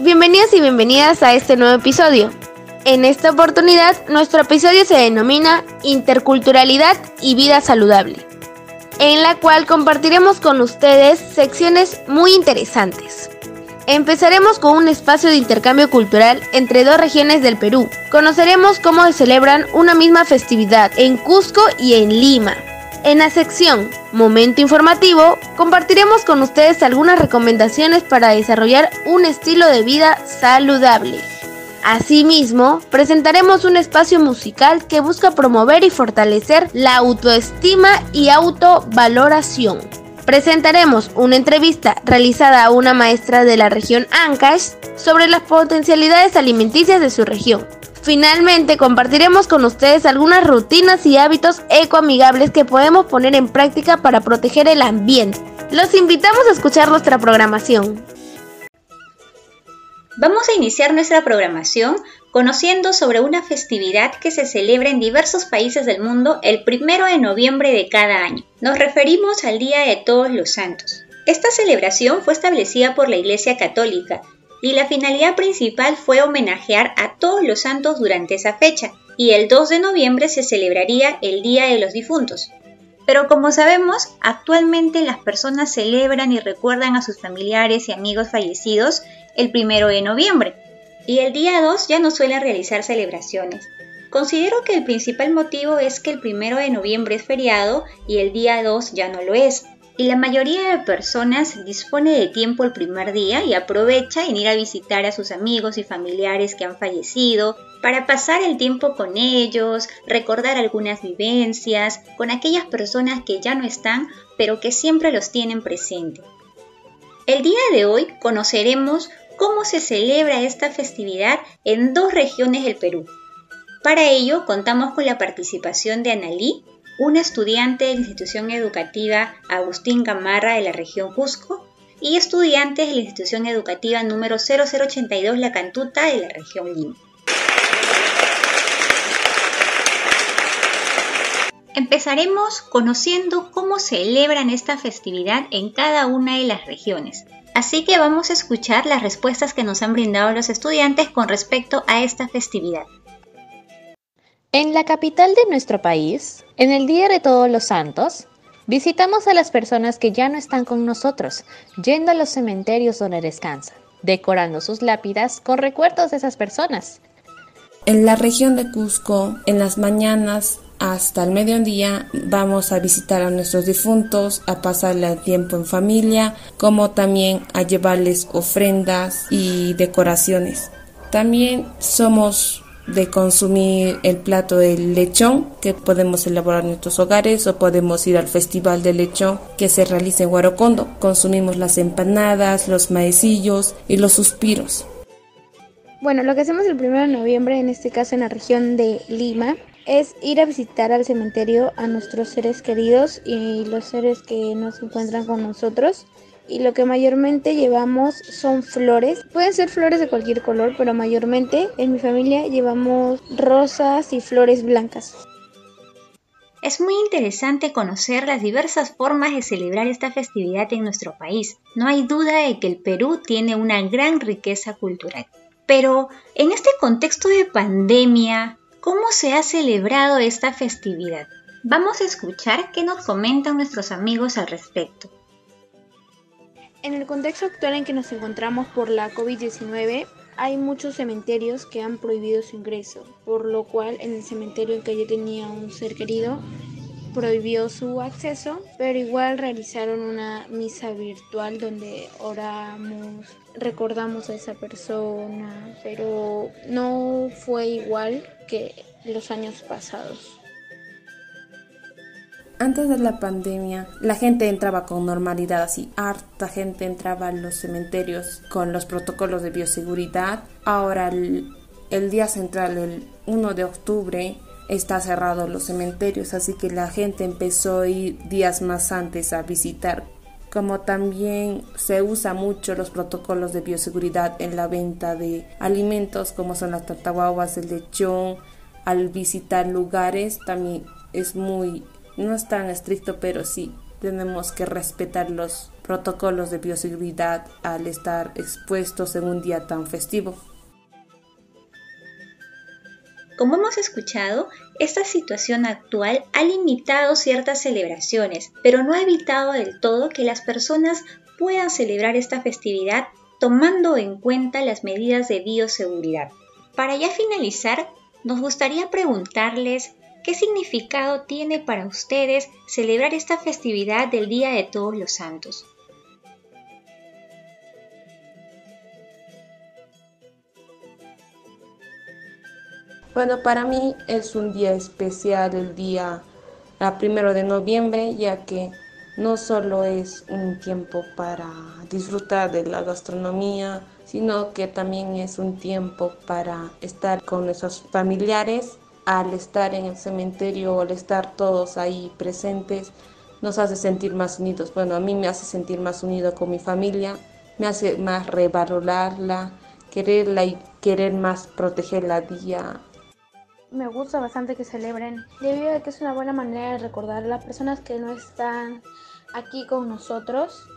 bienvenidos y bienvenidas a este nuevo episodio. En esta oportunidad, nuestro episodio se denomina Interculturalidad y Vida Saludable, en la cual compartiremos con ustedes secciones muy interesantes. Empezaremos con un espacio de intercambio cultural entre dos regiones del Perú. Conoceremos cómo se celebran una misma festividad en Cusco y en Lima. En la sección Momento Informativo compartiremos con ustedes algunas recomendaciones para desarrollar un estilo de vida saludable. Asimismo, presentaremos un espacio musical que busca promover y fortalecer la autoestima y autovaloración. Presentaremos una entrevista realizada a una maestra de la región Ancash sobre las potencialidades alimenticias de su región. Finalmente, compartiremos con ustedes algunas rutinas y hábitos ecoamigables que podemos poner en práctica para proteger el ambiente. Los invitamos a escuchar nuestra programación. Vamos a iniciar nuestra programación conociendo sobre una festividad que se celebra en diversos países del mundo el primero de noviembre de cada año. Nos referimos al Día de Todos los Santos. Esta celebración fue establecida por la Iglesia Católica y la finalidad principal fue homenajear a todos los santos durante esa fecha, y el 2 de noviembre se celebraría el Día de los Difuntos. Pero como sabemos, actualmente las personas celebran y recuerdan a sus familiares y amigos fallecidos el 1 de noviembre, y el día 2 ya no suelen realizar celebraciones. Considero que el principal motivo es que el 1 de noviembre es feriado y el día 2 ya no lo es, y la mayoría de personas dispone de tiempo el primer día y aprovecha en ir a visitar a sus amigos y familiares que han fallecido para pasar el tiempo con ellos, recordar algunas vivencias con aquellas personas que ya no están pero que siempre los tienen presente. El día de hoy conoceremos cómo se celebra esta festividad en dos regiones del Perú. Para ello contamos con la participación de Analí, una estudiante de la institución educativa Agustín Gamarra de la región Cusco y estudiantes de la institución educativa número 0082 La Cantuta de la región Lima. Empezaremos conociendo cómo celebran esta festividad en cada una de las regiones. Así que vamos a escuchar las respuestas que nos han brindado los estudiantes con respecto a esta festividad. En la capital de nuestro país, en el Día de Todos los Santos, visitamos a las personas que ya no están con nosotros, yendo a los cementerios donde descansan, decorando sus lápidas con recuerdos de esas personas. En la región de Cusco, en las mañanas hasta el mediodía vamos a visitar a nuestros difuntos, a pasarle tiempo en familia, como también a llevarles ofrendas y decoraciones. También somos de consumir el plato del lechón que podemos elaborar en nuestros hogares o podemos ir al festival de lechón que se realiza en Huarocondo. Consumimos las empanadas, los maecillos y los suspiros. Bueno, lo que hacemos el 1 de noviembre, en este caso en la región de Lima, es ir a visitar al cementerio a nuestros seres queridos y los seres que no se encuentran con nosotros y lo que mayormente llevamos son flores. Pueden ser flores de cualquier color, pero mayormente en mi familia llevamos rosas y flores blancas. Es muy interesante conocer las diversas formas de celebrar esta festividad en nuestro país. No hay duda de que el Perú tiene una gran riqueza cultural. Pero en este contexto de pandemia, ¿cómo se ha celebrado esta festividad? Vamos a escuchar qué nos comentan nuestros amigos al respecto. En el contexto actual en que nos encontramos por la COVID-19, hay muchos cementerios que han prohibido su ingreso, por lo cual en el cementerio en que yo tenía un ser querido prohibió su acceso, pero igual realizaron una misa virtual donde oramos, recordamos a esa persona, pero no fue igual que los años pasados. Antes de la pandemia, la gente entraba con normalidad, así harta gente entraba a los cementerios con los protocolos de bioseguridad. Ahora el, día central, el 1 de octubre, está cerrado los cementerios, así que la gente empezó a ir días más antes a visitar. Como también se usa mucho los protocolos de bioseguridad en la venta de alimentos como son las tataguaguas, el lechón, al visitar lugares también es muy no es tan estricto, pero sí tenemos que respetar los protocolos de bioseguridad al estar expuestos en un día tan festivo. Como hemos escuchado, esta situación actual ha limitado ciertas celebraciones, pero no ha evitado del todo que las personas puedan celebrar esta festividad tomando en cuenta las medidas de bioseguridad. Para ya finalizar, nos gustaría preguntarles qué significado tiene para ustedes celebrar esta festividad del Día de Todos los Santos. Bueno, para mí es un día especial el día primero de noviembre, ya que no solo es un tiempo para disfrutar de la gastronomía, sino que también es un tiempo para estar con nuestros familiares. Al estar en el cementerio o al estar todos ahí presentes, nos hace sentir más unidos. Bueno, a mí me hace sentir más unido con mi familia, me hace más revalorarla, quererla y querer más protegerla día me gusta bastante que celebren, debido a que es una buena manera de recordar a las personas que no están aquí con nosotros.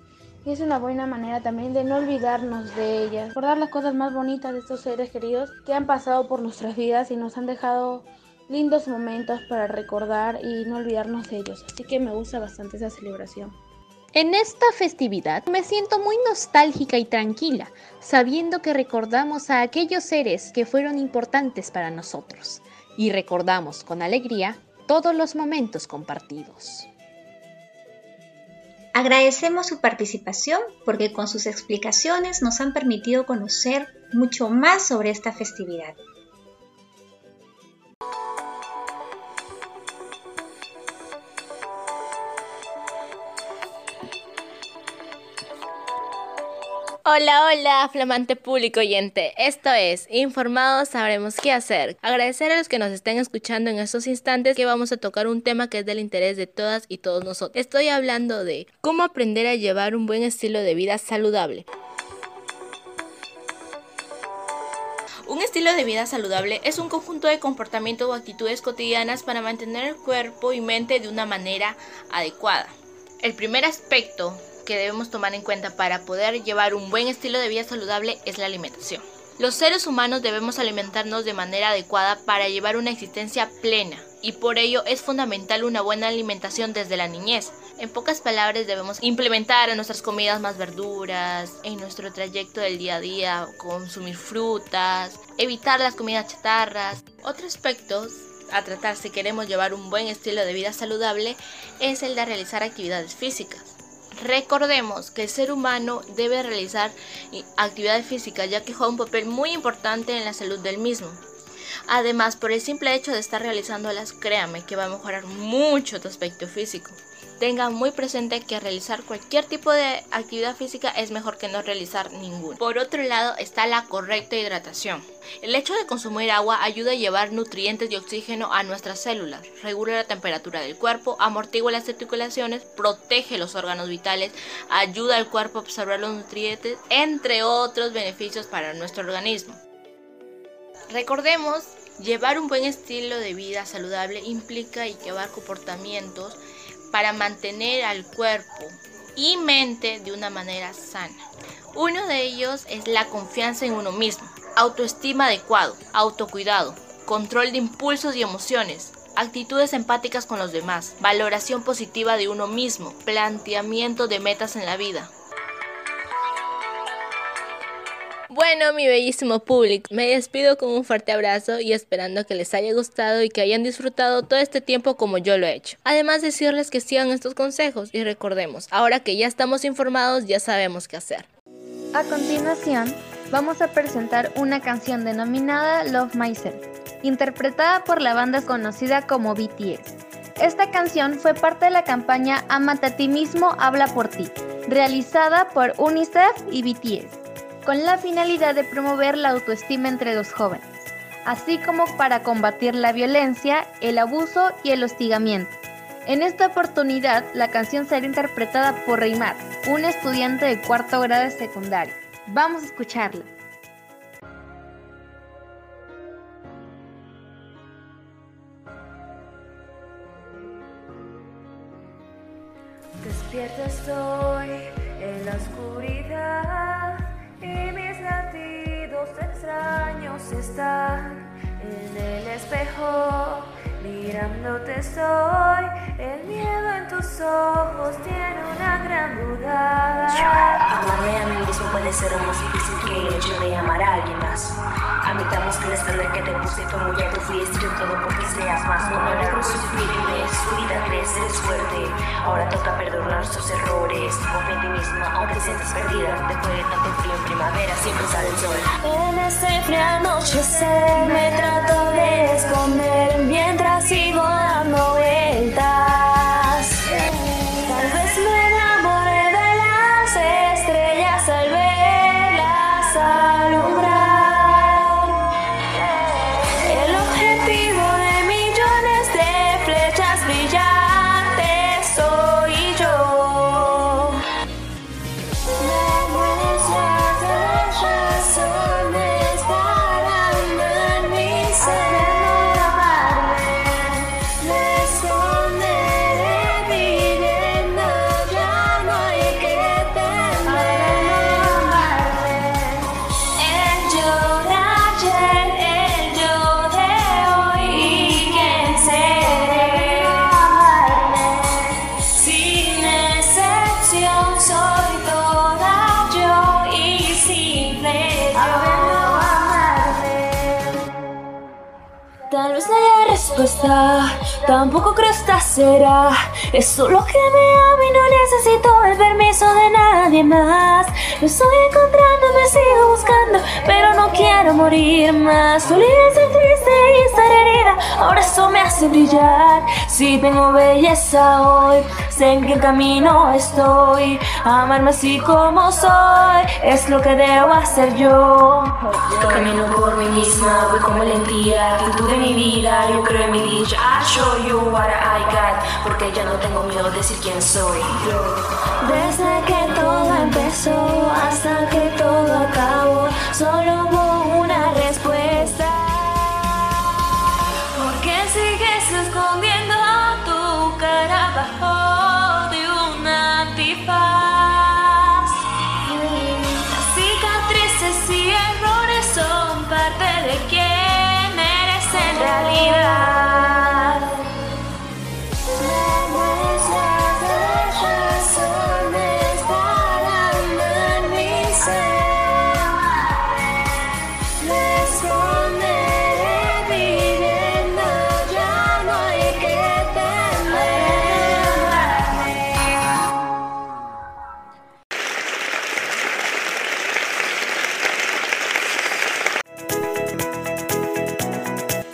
Y es una buena manera también de no olvidarnos de ellas, recordar las cosas más bonitas de estos seres queridos que han pasado por nuestras vidas y nos han dejado lindos momentos para recordar y no olvidarnos de ellos. Así que me gusta bastante esa celebración. En esta festividad me siento muy nostálgica y tranquila, sabiendo que recordamos a aquellos seres que fueron importantes para nosotros y recordamos con alegría todos los momentos compartidos. Agradecemos su participación porque con sus explicaciones nos han permitido conocer mucho más sobre esta festividad. Hola, hola, flamante público oyente. Esto es Informados Sabremos qué hacer. Agradecer a los que nos estén escuchando en estos instantes que vamos a tocar un tema que es del interés de todas y todos nosotros. Estoy hablando de cómo aprender a llevar un buen estilo de vida saludable. Un estilo de vida saludable es un conjunto de comportamientos o actitudes cotidianas para mantener el cuerpo y mente de una manera adecuada. El primer aspecto que debemos tomar en cuenta para poder llevar un buen estilo de vida saludable es la alimentación. Los seres humanos debemos alimentarnos de manera adecuada para llevar una existencia plena y por ello es fundamental una buena alimentación desde la niñez. En pocas palabras debemos implementar en nuestras comidas más verduras, en nuestro trayecto del día a día consumir frutas, evitar las comidas chatarras. Otro aspecto a tratar si queremos llevar un buen estilo de vida saludable es el de realizar actividades físicas. Recordemos que el ser humano debe realizar actividad física ya que juega un papel muy importante en la salud del mismo. Además, por el simple hecho de estar realizándolas, créame que va a mejorar mucho tu aspecto físico tenga muy presente que realizar cualquier tipo de actividad física es mejor que no realizar ninguna. Por otro lado está la correcta hidratación. El hecho de consumir agua ayuda a llevar nutrientes y oxígeno a nuestras células, regula la temperatura del cuerpo, amortigua las articulaciones, protege los órganos vitales, ayuda al cuerpo a absorber los nutrientes, entre otros beneficios para nuestro organismo. Recordemos, llevar un buen estilo de vida saludable implica llevar comportamientos para mantener al cuerpo y mente de una manera sana. Uno de ellos es la confianza en uno mismo, autoestima adecuado, autocuidado, control de impulsos y emociones, actitudes empáticas con los demás, valoración positiva de uno mismo, planteamiento de metas en la vida, Bueno, mi bellísimo público, me despido con un fuerte abrazo y esperando que les haya gustado y que hayan disfrutado todo este tiempo como yo lo he hecho. Además decirles que sigan estos consejos y recordemos, ahora que ya estamos informados ya sabemos qué hacer. A continuación, vamos a presentar una canción denominada Love Myself, interpretada por la banda conocida como BTS. Esta canción fue parte de la campaña Amate a ti mismo, habla por ti, realizada por UNICEF y BTS con la finalidad de promover la autoestima entre los jóvenes, así como para combatir la violencia, el abuso y el hostigamiento. En esta oportunidad, la canción será interpretada por Reymar, un estudiante de cuarto grado de. Vamos a escucharla. Despierta estoy la oscuridad extraños están en el espejo. Mirándote estoy, el miedo en tus ojos tiene una gran duda. Amarme a mí mismo puede ser más difícil que el hecho de amar a alguien más. Admitamos que la estándar que te puse fue muy alto, fui estricto todo porque seas más. No la cruz sufrir y ves, su vida crees, eres fuerte. Ahora toca perdonar tus errores. Confía en ti misma, aunque sientas perdida. Después de tanto frío en primavera, siempre sale el sol. En este frío anochecer me respuesta, tampoco creo esta será. Es solo que me amo y no necesito el permiso de nadie más. Lo estoy encontrando, me sigo buscando, pero no quiero morir más. Solía ser triste y estar herida, ahora eso me hace brillar. Si tengo belleza hoy, sé en qué camino estoy. Amarme así como soy, es lo que debo hacer yo. Camino por mí misma, voy como lentía, actitud de mi vida, yo creo en mi dicha. I show you what I got, porque ya no tengo miedo de decir quién soy.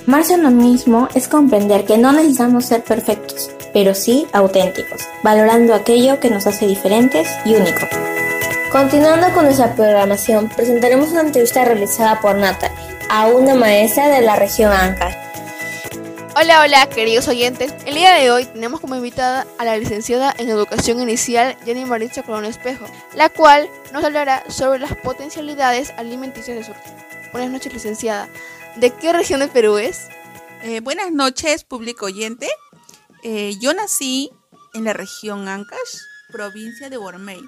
Amarse a uno mismo es comprender que no necesitamos ser perfectos, pero sí auténticos, valorando aquello que nos hace diferentes y únicos. Continuando con nuestra programación, presentaremos una entrevista realizada por Natalie a una maestra de la región Ancash. Hola, hola, queridos oyentes. El día de hoy tenemos como invitada a la licenciada en Educación Inicial, Jenny Maritza Colón Espejo, la cual nos hablará sobre las potencialidades alimenticias de su. Buenas noches, licenciada. ¿De qué región del Perú es? Eh, buenas noches, público oyente. Eh, yo nací en la región Ancash, provincia de Bormey.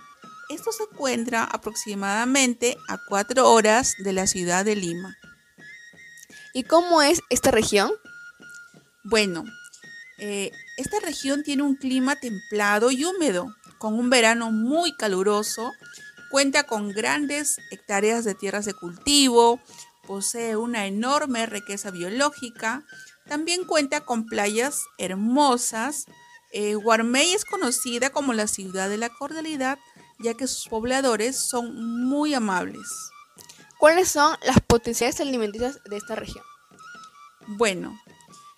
Esto se encuentra aproximadamente a cuatro horas de la ciudad de Lima. ¿Y cómo es esta región? Bueno, eh, esta región tiene un clima templado y húmedo, con un verano muy caluroso, cuenta con grandes hectáreas de tierras de cultivo, posee una enorme riqueza biológica, también cuenta con playas hermosas. Eh, Guarmey es conocida como la ciudad de la cordialidad, ya que sus pobladores son muy amables. ¿Cuáles son las potencialidades alimenticias de esta región? Bueno,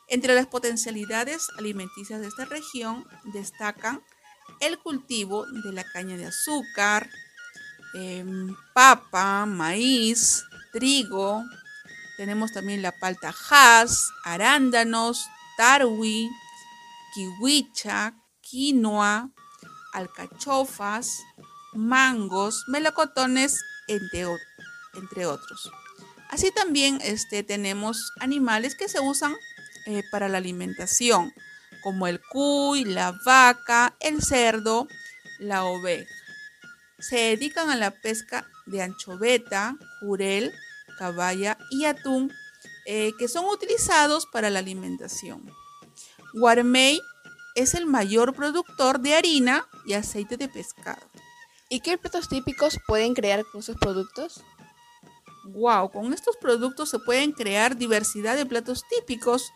entre las potencialidades alimenticias de esta región destacan el cultivo de la caña de azúcar, em, papa, maíz, trigo. Tenemos también la palta has, arándanos, tarwi, kiwicha, quinoa, alcachofas, mangos, melocotones, entre otros. Así también este, tenemos animales que se usan eh, para la alimentación, como el cuy, la vaca, el cerdo, la oveja. Se dedican a la pesca de anchoveta, jurel, caballa y atún, eh, que son utilizados para la alimentación. Guarmey es el mayor productor de harina y aceite de pescado. ¿Y qué platos típicos pueden crear con sus productos? Wow, con estos productos se pueden crear diversidad de platos típicos,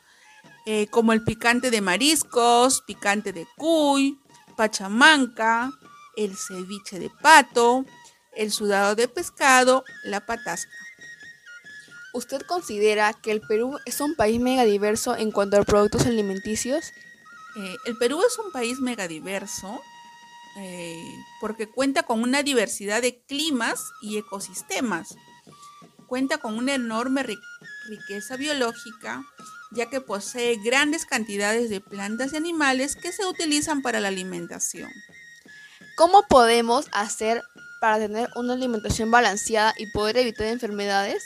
eh, como el picante de mariscos, picante de cuy, pachamanca, el ceviche de pato, el sudado de pescado, la patasca. ¿Usted considera que el Perú es un país megadiverso en cuanto a productos alimenticios? Eh, el Perú es un país megadiverso eh, porque cuenta con una diversidad de climas y ecosistemas. Cuenta con una enorme riqueza biológica, ya que posee grandes cantidades de plantas y animales que se utilizan para la alimentación. ¿Cómo podemos hacer para tener una alimentación balanceada y poder evitar enfermedades?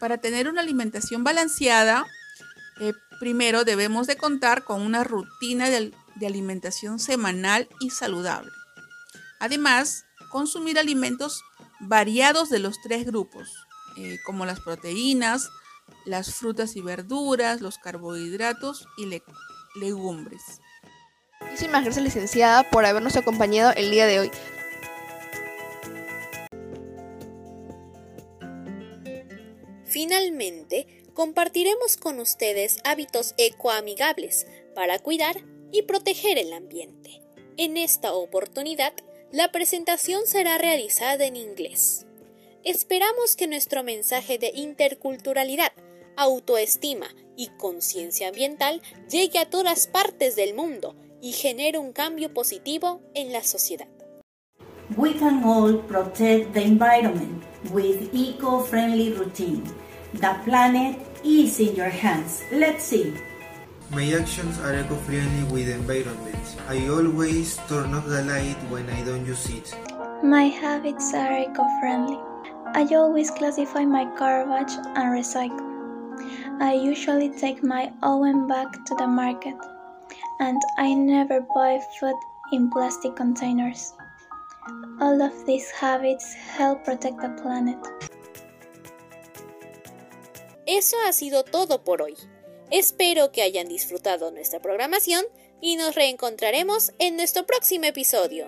Para tener una alimentación balanceada, eh, primero debemos de contar con una rutina de, alimentación semanal y saludable. Además, consumir alimentos variados de los tres grupos, eh, como las proteínas, las frutas y verduras, los carbohidratos y legumbres. Muchísimas gracias licenciada por habernos acompañado el día de hoy. Finalmente, compartiremos con ustedes hábitos ecoamigables para cuidar y proteger el ambiente. En esta oportunidad, la presentación será realizada en inglés. Esperamos que nuestro mensaje de interculturalidad, autoestima y conciencia ambiental llegue a todas partes del mundo y genere un cambio positivo en la sociedad. We can all protect the environment with eco-friendly routine. The planet is in your hands. Let's see. My actions are eco-friendly with environment. I always turn off the light when I don't use it. My habits are eco-friendly. I always classify my garbage and recycle. I usually take my own bag to the market and I never buy food in plastic containers. All of these habits help protect the planet. Eso ha sido todo por hoy. Espero que hayan disfrutado nuestra programación y nos reencontraremos en nuestro próximo episodio.